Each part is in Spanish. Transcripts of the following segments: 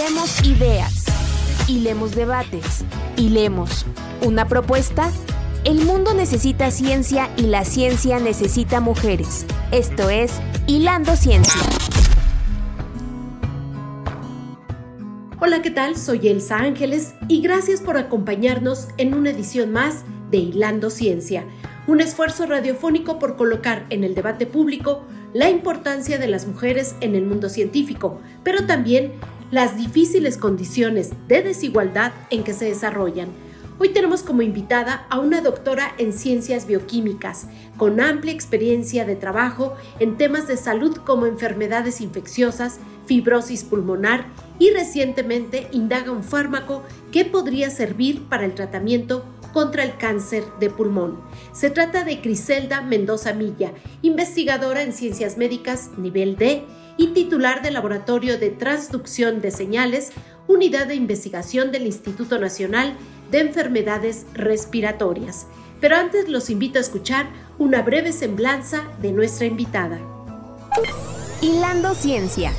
Hilemos ideas, hilemos debates, hilemos una propuesta. El mundo necesita ciencia y la ciencia necesita mujeres. Esto es Hilando Ciencia. Hola, ¿qué tal? Soy Elsa Ángeles y gracias por acompañarnos en una edición más de Hilando Ciencia, un esfuerzo radiofónico por colocar en el debate público la importancia de las mujeres en el mundo científico, pero también las difíciles condiciones de desigualdad en que se desarrollan. Hoy tenemos como invitada a una doctora en ciencias bioquímicas, con amplia experiencia de trabajo en temas de salud como enfermedades infecciosas, fibrosis pulmonar y recientemente indaga un fármaco que podría servir para el tratamiento contra el cáncer de pulmón. Se trata de Criselda Mendoza Milla, investigadora en ciencias médicas nivel D y titular del Laboratorio de Transducción de Señales, unidad de investigación del Instituto Nacional de Enfermedades Respiratorias. Pero antes los invito a escuchar una breve semblanza de nuestra invitada. Hilando Ciencia.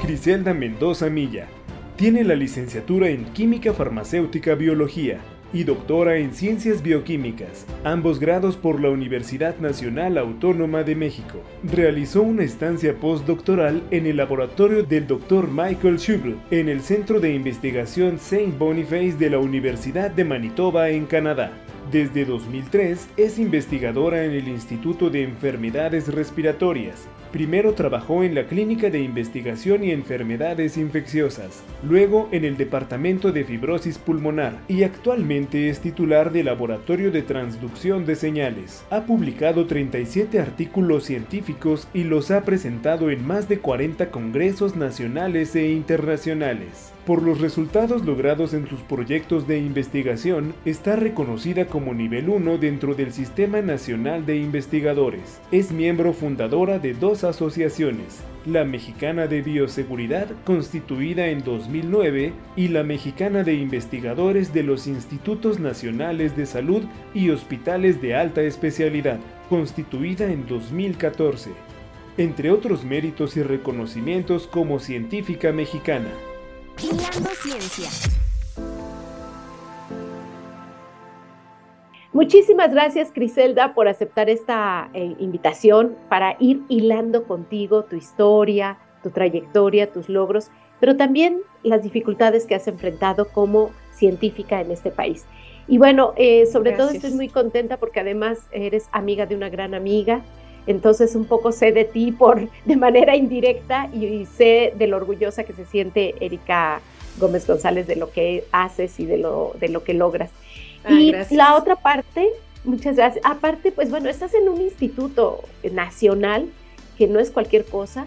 Criselda Mendoza Milla tiene la licenciatura en Química Farmacéutica Biología y doctora en Ciencias Bioquímicas, ambos grados por la Universidad Nacional Autónoma de México. Realizó una estancia postdoctoral en el laboratorio del Dr. Michael Schubel en el Centro de Investigación St. Boniface de la Universidad de Manitoba en Canadá. Desde 2003 es investigadora en el Instituto de Enfermedades Respiratorias Primero trabajó en la Clínica de Investigación y Enfermedades Infecciosas, luego en el Departamento de Fibrosis Pulmonar y actualmente es titular del Laboratorio de Transducción de Señales. Ha publicado 37 artículos científicos y los ha presentado en más de 40 congresos nacionales e internacionales. Por los resultados logrados en sus proyectos de investigación, está reconocida como nivel 1 dentro del Sistema Nacional de Investigadores. Es miembro fundadora de dos asociaciones, la Mexicana de Bioseguridad, constituida en 2009, y la Mexicana de Investigadores de los Institutos Nacionales de Salud y Hospitales de Alta Especialidad, constituida en 2014, entre otros méritos y reconocimientos como científica mexicana. Hilando Ciencia. Muchísimas gracias, Criselda, por aceptar esta eh, invitación para ir hilando contigo tu historia, tu trayectoria, tus logros, pero también las dificultades que has enfrentado como científica en este país. Y bueno, eh, sobre todo estoy muy contenta porque además eres amiga de una gran amiga, entonces un poco sé de ti por de manera indirecta y, sé de lo orgullosa que se siente Erika Gómez González de lo que haces y de lo, de lo que logras. Ah, y la otra parte, muchas gracias. Aparte, pues bueno, estás en un instituto nacional que no es cualquier cosa.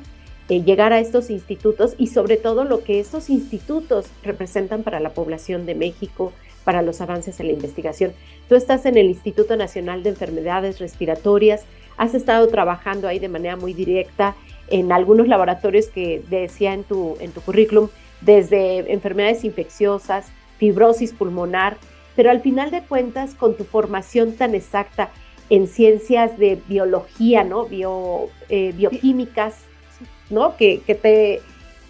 Eh, llegar a estos institutos y sobre todo lo que estos institutos representan para la población de México, para los avances en la investigación. Tú estás en el Instituto Nacional de Enfermedades Respiratorias, has estado trabajando ahí de manera muy directa en algunos laboratorios que decía en tu, en tu currículum, desde enfermedades infecciosas, fibrosis pulmonar, pero al final de cuentas, con tu formación tan exacta en ciencias de biología, ¿no? Bio, eh, bioquímicas, ¿no? Que, que, te...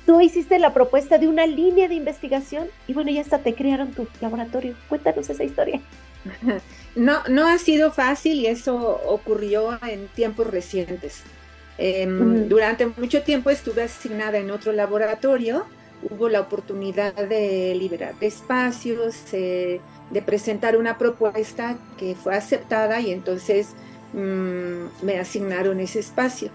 Tú hiciste la propuesta de una línea de investigación y bueno, ya hasta te crearon tu laboratorio. Cuéntanos esa historia. No, no ha sido fácil y eso ocurrió en tiempos recientes. Em, durante mucho tiempo estuve asignada en otro laboratorio, hubo la oportunidad de liberar espacios, eh, de presentar una propuesta que fue aceptada y entonces mm, me asignaron ese espacio.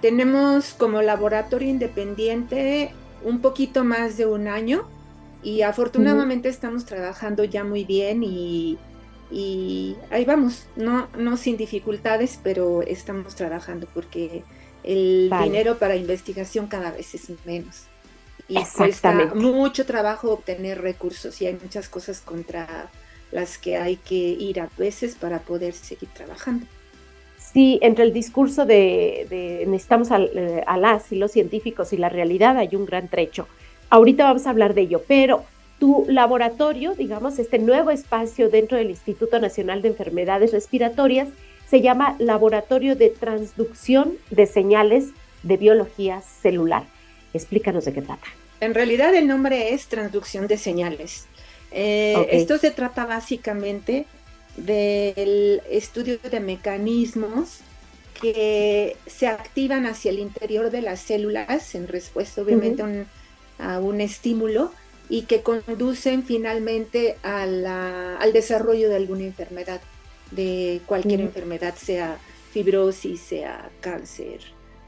Tenemos como laboratorio independiente un poquito más de un año y afortunadamente estamos trabajando ya muy bien y y ahí vamos, no, no sin dificultades, pero estamos trabajando porque el dinero para investigación cada vez es menos. Y cuesta mucho trabajo obtener recursos y hay muchas cosas contra las que hay que ir a veces para poder seguir trabajando. Sí, entre el discurso de, necesitamos eh, a las y los científicos y la realidad hay un gran trecho. Ahorita vamos a hablar de ello, pero tu laboratorio, digamos, este nuevo espacio dentro del Instituto Nacional de Enfermedades Respiratorias, se llama Laboratorio de Transducción de Señales de Biología Celular. Explícanos de qué trata. En realidad el nombre es transducción de señales. Eh, esto se trata básicamente del estudio de mecanismos que se activan hacia el interior de las células en respuesta obviamente a un estímulo y que conducen finalmente al desarrollo de alguna enfermedad, de cualquier enfermedad, sea fibrosis, sea cáncer,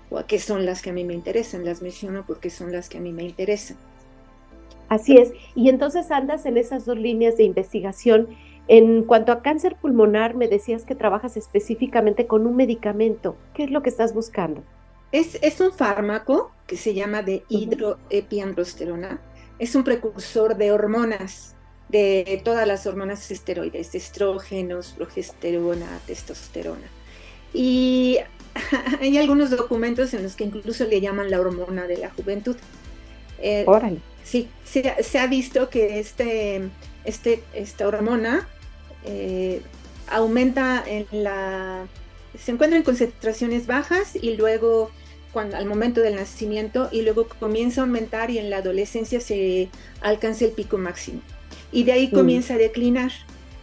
o a qué son las que a mí me interesan. Las menciono porque son las que a mí me interesan. Así es. Y entonces andas en esas dos líneas de investigación. En cuanto a cáncer pulmonar, me decías que trabajas específicamente con un medicamento. ¿Qué es lo que estás buscando? Es, es un fármaco que se llama de hidroepiandrosterona. Es un precursor de hormonas, de todas las hormonas esteroides, estrógenos, progesterona, testosterona. Y hay algunos documentos en los que incluso le llaman la hormona de la juventud. Eh, sí, se, ha visto que este, este, esta hormona eh, aumenta en la... se encuentra en concentraciones bajas y luego cuando, al momento del nacimiento y luego comienza a aumentar y en la adolescencia se alcanza el pico máximo. Y de ahí mm. comienza a declinar.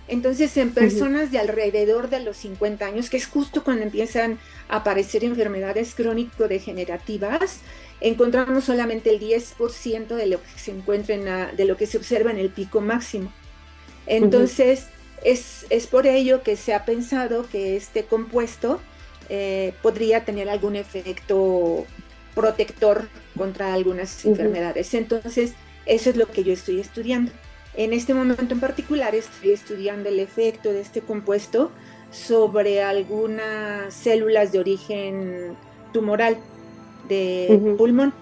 Entonces, en personas de alrededor de los 50 años, que es justo cuando empiezan a aparecer enfermedades crónico-degenerativas, encontramos solamente el 10% de lo que se encuentra de lo que se observa en el pico máximo. Entonces, es, por ello que se ha pensado que este compuesto eh, podría tener algún efecto protector contra algunas enfermedades. Entonces, eso es lo que yo estoy estudiando. En este momento en particular estoy estudiando el efecto de este compuesto sobre algunas células de origen tumoral de pulmón.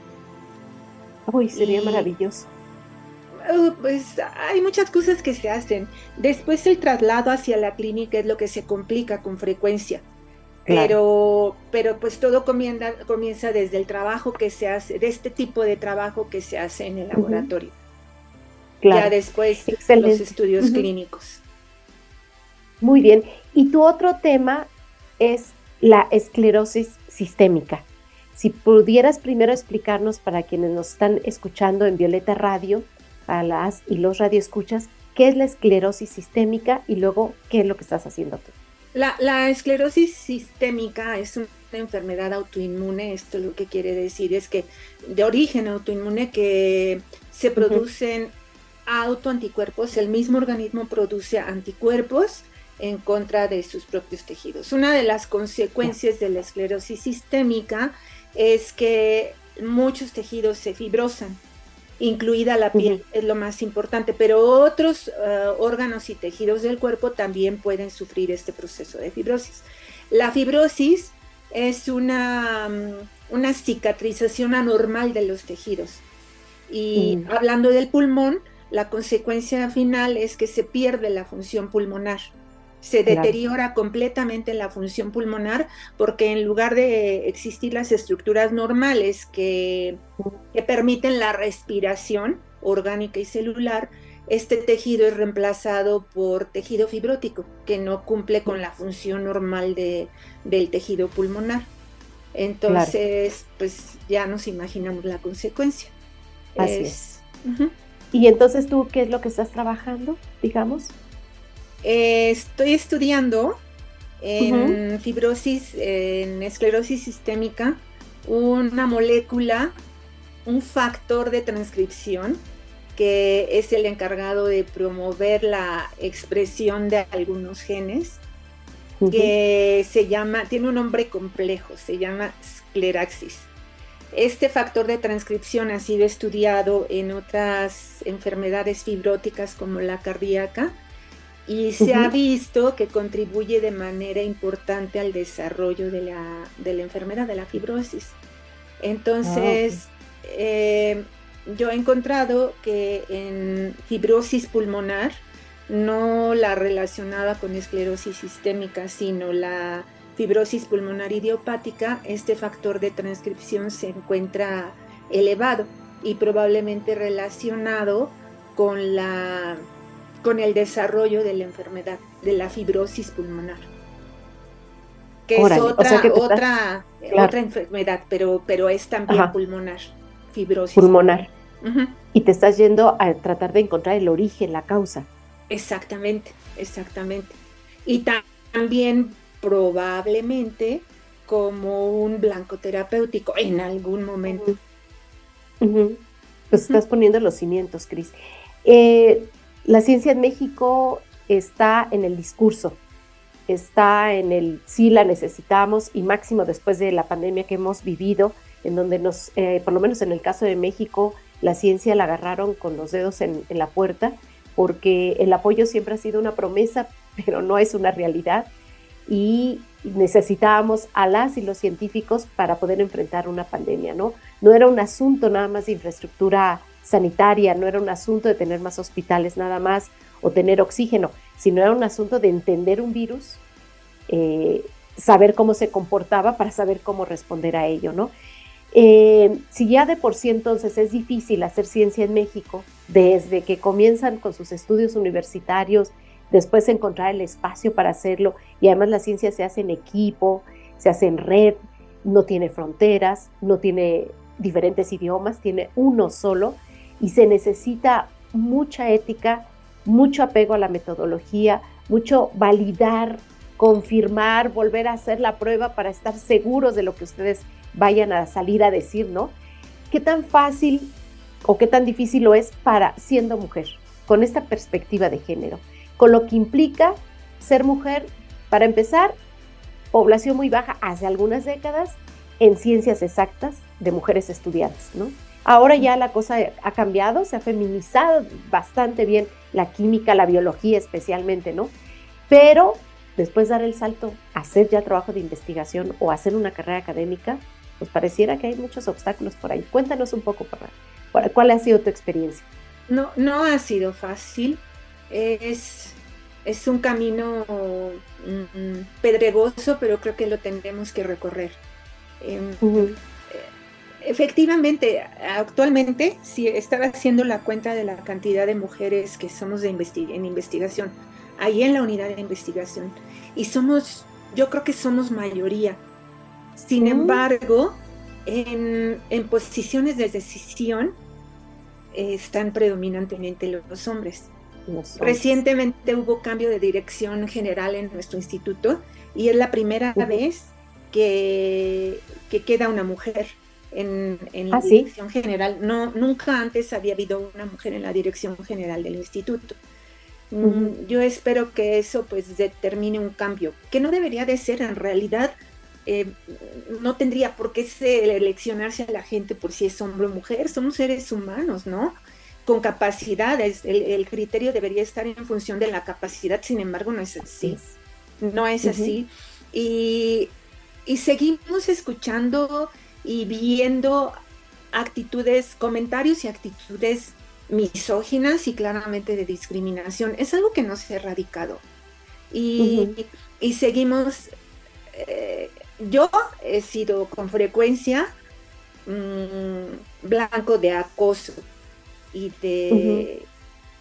Uy, sería maravilloso. Uh, pues hay muchas cosas que se hacen. Después el traslado hacia la clínica es lo que se complica con frecuencia. Pero, pero pues todo comienza, comienza desde el trabajo que se hace, de este tipo de trabajo que se hace en el laboratorio ya después los estudios clínicos. Muy bien. Y tu otro tema es la esclerosis sistémica. Si pudieras primero explicarnos para quienes nos están escuchando en Violeta Radio, a las y los radioescuchas, qué es la esclerosis sistémica y luego qué es lo que estás haciendo tú. La, la esclerosis sistémica es una enfermedad autoinmune. Esto lo que quiere decir es que de origen autoinmune que se producen autoanticuerpos, el mismo organismo produce anticuerpos en contra de sus propios tejidos. Una de las consecuencias de la esclerosis sistémica es que muchos tejidos se fibrosan, incluida la piel, es lo más importante, pero otros eh, órganos y tejidos del cuerpo también pueden sufrir este proceso de fibrosis. La fibrosis es una, mm, una cicatrización anormal de los tejidos. Y hablando del pulmón, la consecuencia final es que se pierde la función pulmonar. Se deteriora completamente la función pulmonar porque en lugar de existir las estructuras normales que, permiten la respiración orgánica y celular, este tejido es reemplazado por tejido fibrótico, que no cumple con la función normal de, del tejido pulmonar. Entonces, pues ya nos imaginamos la consecuencia. Así es. Y entonces tú, ¿qué es lo que estás trabajando, digamos? Eh, estoy estudiando en fibrosis, en esclerosis sistémica, una molécula, un factor de transcripción que es el encargado de promover la expresión de algunos genes, que se llama, tiene un nombre complejo, se llama scleraxis. Este factor de transcripción ha sido estudiado en otras enfermedades fibróticas como la cardíaca y se ha visto que contribuye de manera importante al desarrollo de la, enfermedad de la fibrosis. Entonces, ah, eh, yo he encontrado que en fibrosis pulmonar, no la relacionada con esclerosis sistémica, sino la fibrosis pulmonar idiopática, este factor de transcripción se encuentra elevado y probablemente relacionado con, la, con el desarrollo de la enfermedad, de la fibrosis pulmonar. Que es otra, otra, otra enfermedad, pero, pero es también pulmonar. fibrosis pulmonar. Y te estás yendo a tratar de encontrar el origen, la causa. Exactamente, exactamente. Y también probablemente como un blanco terapéutico en algún momento. Pues estás poniendo los cimientos, Cris. Eh, la ciencia en México está en el discurso, está en el sí la necesitamos y máximo después de la pandemia que hemos vivido, en donde nos, eh, por lo menos en el caso de México, la ciencia la agarraron con los dedos en, en la puerta, porque el apoyo siempre ha sido una promesa, pero no es una realidad. Y necesitábamos a las y los científicos para poder enfrentar una pandemia, ¿no? No era un asunto nada más de infraestructura sanitaria, no era un asunto de tener más hospitales nada más o tener oxígeno, sino era un asunto de entender un virus, eh, saber cómo se comportaba para saber cómo responder a ello, ¿no? Eh, si ya de por sí entonces es difícil hacer ciencia en México, desde que comienzan con sus estudios universitarios, después encontrar el espacio para hacerlo y además la ciencia se hace en equipo, se hace en red, no tiene fronteras, no tiene diferentes idiomas, tiene uno solo y se necesita mucha ética, mucho apego a la metodología, mucho validar, confirmar, volver a hacer la prueba para estar seguros de lo que ustedes vayan a salir a decir, ¿no? ¿Qué tan fácil o qué tan difícil lo es para siendo mujer, con esta perspectiva de género? con lo que implica ser mujer, para empezar, población muy baja hace algunas décadas en ciencias exactas de mujeres estudiantes, ¿no? Ahora ya la cosa ha cambiado, se ha feminizado bastante bien la química, la biología especialmente, ¿no? Pero después dar el salto hacer ya trabajo de investigación o hacer una carrera académica, pues pareciera que hay muchos obstáculos por ahí. Cuéntanos un poco, para, ¿cuál ha sido tu experiencia? No, no ha sido fácil es, es un camino mm, pedregoso, pero creo que lo tendremos que recorrer. Em, efectivamente, actualmente, si estaba haciendo la cuenta de la cantidad de mujeres que somos de en investigación, ahí en la unidad de investigación, y somos, yo creo que somos mayoría. Sin embargo, en, en, posiciones de decisión eh, están predominantemente los hombres. Recientemente hubo cambio de dirección general en nuestro instituto y es la primera vez que, que, queda una mujer en, en la ¿Ah, dirección general. No, nunca antes había habido una mujer en la dirección general del instituto. Mm, yo espero que eso pues determine un cambio, que no debería de ser en realidad. Eh, no tendría por qué seleccionarse a la gente por si es hombre o mujer, somos seres humanos, ¿no? con capacidades. El, criterio debería estar en función de la capacidad, sin embargo, no es así. No es así. Y, seguimos escuchando y viendo actitudes, comentarios y actitudes misóginas y claramente de discriminación. Es algo que no se ha erradicado. Y, seguimos, eh, yo he sido con frecuencia mm, blanco de acoso y de,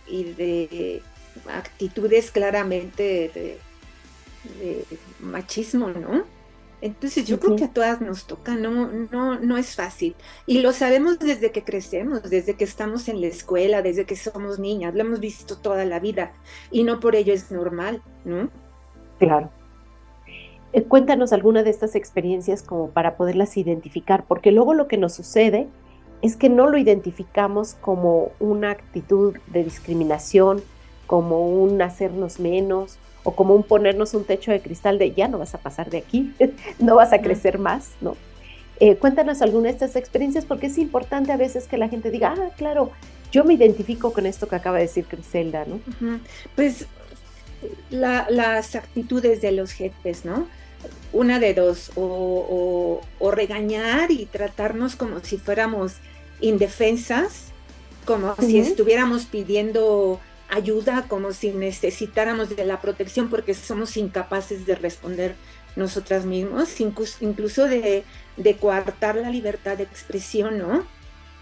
y de actitudes claramente de, machismo, ¿no? Entonces yo creo que a todas nos toca, no, no, no es fácil. Y lo sabemos desde que crecemos, desde que estamos en la escuela, desde que somos niñas, lo hemos visto toda la vida y no por ello es normal, ¿no? Claro. Eh, cuéntanos alguna de estas experiencias como para poderlas identificar, porque luego lo que nos sucede es que no lo identificamos como una actitud de discriminación, como un hacernos menos o como un ponernos un techo de cristal de ya no vas a pasar de aquí, no vas a crecer más, ¿no? Eh, cuéntanos alguna de estas experiencias porque es importante a veces que la gente diga, ah, claro, yo me identifico con esto que acaba de decir Criselda, ¿no? Pues las actitudes de los jefes, ¿no? Una de dos, o, o regañar y tratarnos como si fuéramos indefensas, como si estuviéramos pidiendo ayuda, como si necesitáramos de la protección porque somos incapaces de responder nosotras mismos, incluso de, de coartar la libertad de expresión, ¿no?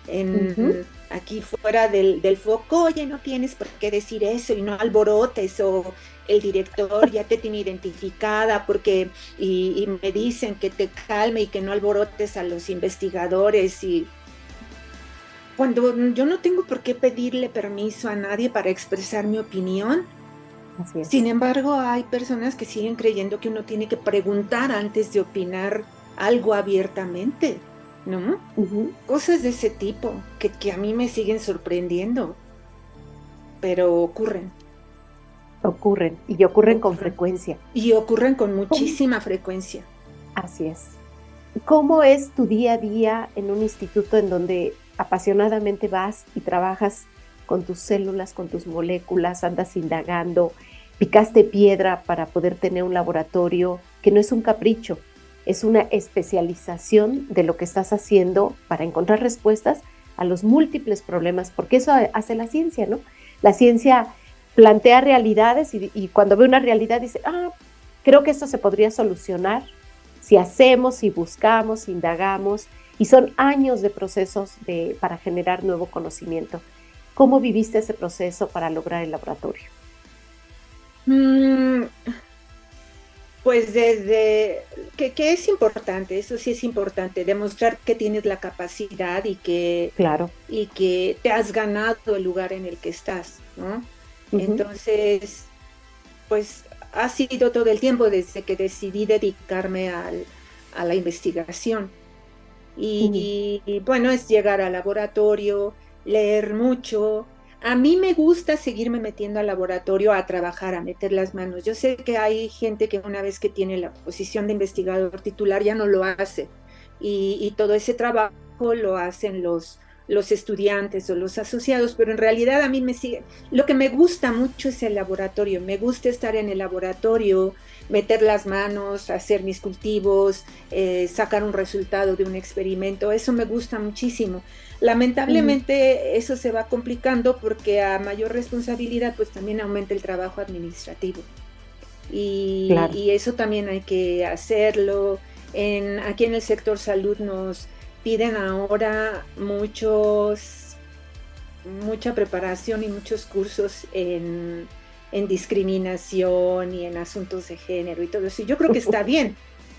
En, Aquí fuera del, del, foco, oye, no tienes por qué decir eso y no alborotes, o el director ya te tiene identificada porque, y, y me dicen que te calme y que no alborotes a los investigadores y cuando yo no tengo por qué pedirle permiso a nadie para expresar mi opinión. Sin embargo, hay personas que siguen creyendo que uno tiene que preguntar antes de opinar algo abiertamente, ¿no? Cosas de ese tipo que, que a mí me siguen sorprendiendo, pero ocurren. Ocurren, y ocurren con frecuencia. Y ocurren con muchísima frecuencia. Así es. ¿Cómo es tu día a día en un instituto en donde apasionadamente vas y trabajas con tus células, con tus moléculas, andas indagando, picaste piedra para poder tener un laboratorio que no es un capricho, es una especialización de lo que estás haciendo para encontrar respuestas a los múltiples problemas, porque eso hace la ciencia, ¿no? La ciencia plantea realidades y, cuando ve una realidad dice, ah, creo que esto se podría solucionar si hacemos, si buscamos, si indagamos, y son años de procesos de, para generar nuevo conocimiento. ¿Cómo viviste ese proceso para lograr el laboratorio? Mm, pues desde que, es importante, eso sí es importante, demostrar que tienes la capacidad y que, claro. y que te has ganado el lugar en el que estás, ¿no? Entonces, pues ha sido todo el tiempo desde que decidí dedicarme a la investigación. Y, bueno, es llegar al laboratorio, leer mucho. A mí me gusta seguirme metiendo al laboratorio a trabajar, a meter las manos. Yo sé que hay gente que una vez que tiene la posición de investigador titular ya no lo hace. Y, todo ese trabajo lo hacen los, los estudiantes o los asociados, pero en realidad a mí me sigue, lo que me gusta mucho es el laboratorio, me gusta estar en el laboratorio, meter las manos, hacer mis cultivos, eh, sacar un resultado de un experimento, eso me gusta muchísimo. Lamentablemente eso se va complicando porque a mayor responsabilidad pues también aumenta el trabajo administrativo. Y, eso también hay que hacerlo. En, aquí en el sector salud nos piden ahora muchos, mucha preparación y muchos cursos en en discriminación y en asuntos de género y todo eso. Yo creo que está bien,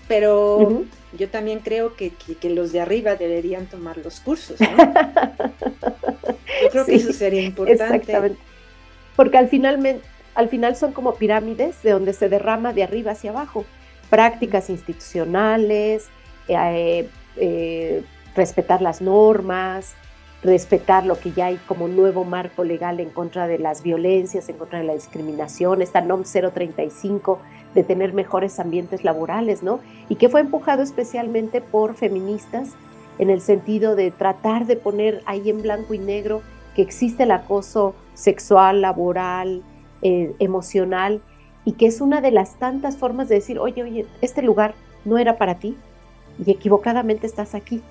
pero yo también creo que, los de arriba deberían tomar los cursos. yo creo que eso sería importante. Exactamente. Porque al final, al final son como pirámides de donde se derrama de arriba hacia abajo. Prácticas institucionales, eh, eh, respetar las normas, respetar lo que ya hay como nuevo marco legal en contra de las violencias, en contra de la discriminación, esta NOM 035 de tener mejores ambientes laborales, ¿no? Y que fue empujado especialmente por feministas en el sentido de tratar de poner ahí en blanco y negro que existe el acoso sexual, laboral, eh, emocional, y que es una de las tantas formas de decir, oye, oye, este lugar no era para ti y equivocadamente estás aquí.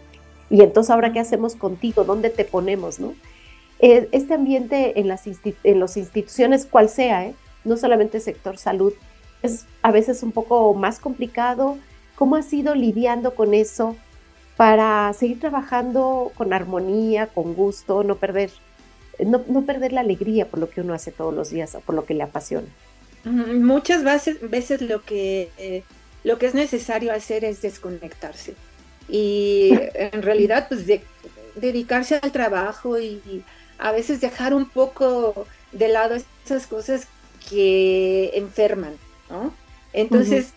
Y entonces, ¿ahora qué hacemos contigo? ¿Dónde te ponemos? ¿no? Eh, este ambiente en las, instituciones, cual sea, ¿eh? no solamente sector salud, es a veces un poco más complicado. ¿Cómo has ido lidiando con eso para seguir trabajando con armonía, con gusto, no perder, no, perder la alegría por lo que uno hace todos los días por lo que le apasiona? Muchas veces, veces lo, que, eh, lo que es necesario hacer es desconectarse y en realidad pues de, dedicarse al trabajo y, a veces dejar un poco de lado esas cosas que enferman, ¿no? Entonces,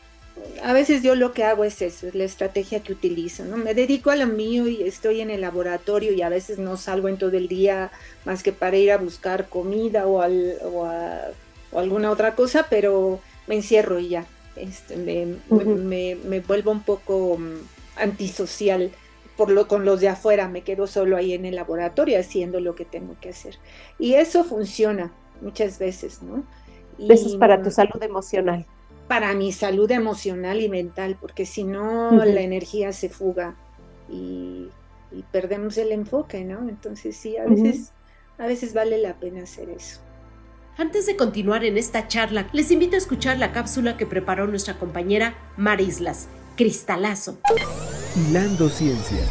a veces yo lo que hago es eso, es la estrategia que utilizo, ¿no? Me dedico a lo mío y estoy en el laboratorio y a veces no salgo en todo el día más que para ir a buscar comida o, o, alguna otra cosa, pero me encierro y ya. Este, me, me vuelvo un poco mm, antisocial por lo, con los de afuera, me quedo solo ahí en el laboratorio haciendo lo que tengo que hacer. Y eso funciona muchas veces, ¿no? eso es para tu salud emocional. Para mi salud emocional y mental, porque si no la energía se fuga y, perdemos el enfoque, ¿no? Entonces sí, a veces, a veces vale la pena hacer eso. Antes de continuar en esta charla, les invito a escuchar la cápsula que preparó nuestra compañera Marislas cristalazo. Hilando Ciencia.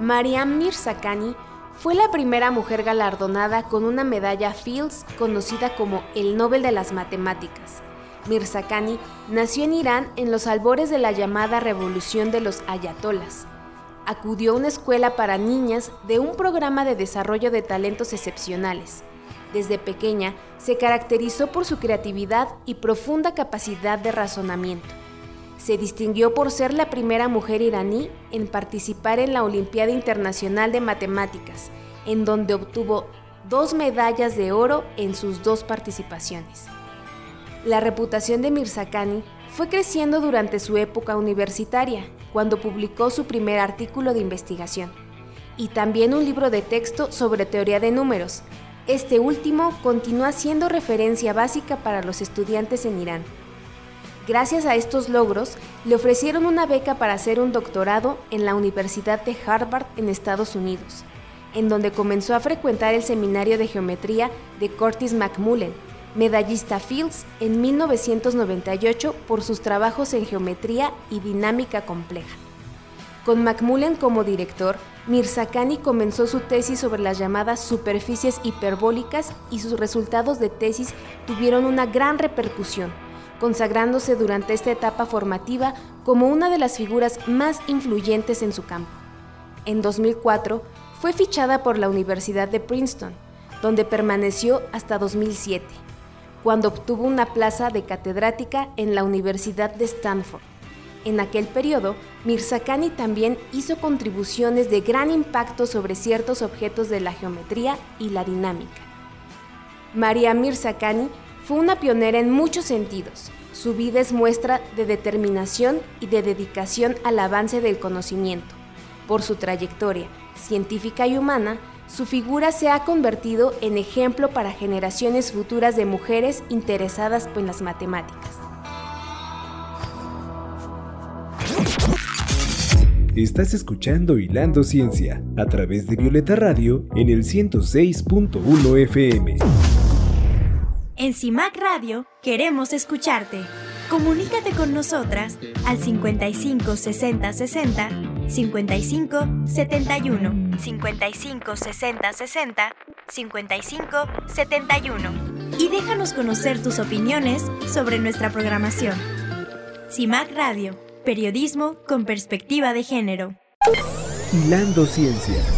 Mariam Mirzakhani fue la primera mujer galardonada con una medalla Fields conocida como el Nobel de las Matemáticas. Mirzakhani nació en Irán en los albores de la llamada Revolución de los Ayatolas. acudió a una escuela para niñas de un programa de desarrollo de talentos excepcionales. Desde pequeña se caracterizó por su creatividad y profunda capacidad de razonamiento. Se distinguió por ser la primera mujer iraní en participar en la Olimpiada Internacional de Matemáticas, en donde obtuvo dos medallas de oro en sus dos participaciones. La reputación de Mirzakhani fue creciendo durante su época universitaria, cuando publicó su primer artículo de investigación, y también un libro de texto sobre teoría de números. Este último continúa siendo referencia básica para los estudiantes en Irán. Gracias a estos logros, le ofrecieron una beca para hacer un doctorado en la Universidad de Harvard en Estados Unidos, en donde comenzó a frecuentar el seminario de geometría de Curtis McMullen, medallista Fields en 1998 por sus trabajos en geometría y dinámica compleja. Con Macmullen como director, Mirzakhani comenzó su tesis sobre las llamadas superficies hiperbólicas y sus resultados de tesis tuvieron una gran repercusión, consagrándose durante esta etapa formativa como una de las figuras más influyentes en su campo. En 2004, fue fichada por la Universidad de Princeton, donde permaneció hasta 2007 cuando obtuvo una plaza de catedrática en la Universidad de Stanford. En aquel periodo, Mirzakhani también hizo contribuciones de gran impacto sobre ciertos objetos de la geometría y la dinámica. María Mirzakhani fue una pionera en muchos sentidos. Su vida es muestra de determinación y de dedicación al avance del conocimiento. Por su trayectoria científica y humana, su figura se ha convertido en ejemplo para generaciones futuras de mujeres interesadas en las matemáticas. Estás escuchando Hilando Ciencia a través de Violeta Radio en el 106.1 FM. En CIMAC Radio queremos escucharte. Comunícate con nosotras al 55 60 60 55 71 55 60 60 55 71 y déjanos conocer tus opiniones sobre nuestra programación. CIMAC Radio, periodismo con perspectiva de género. Hilando Ciencia.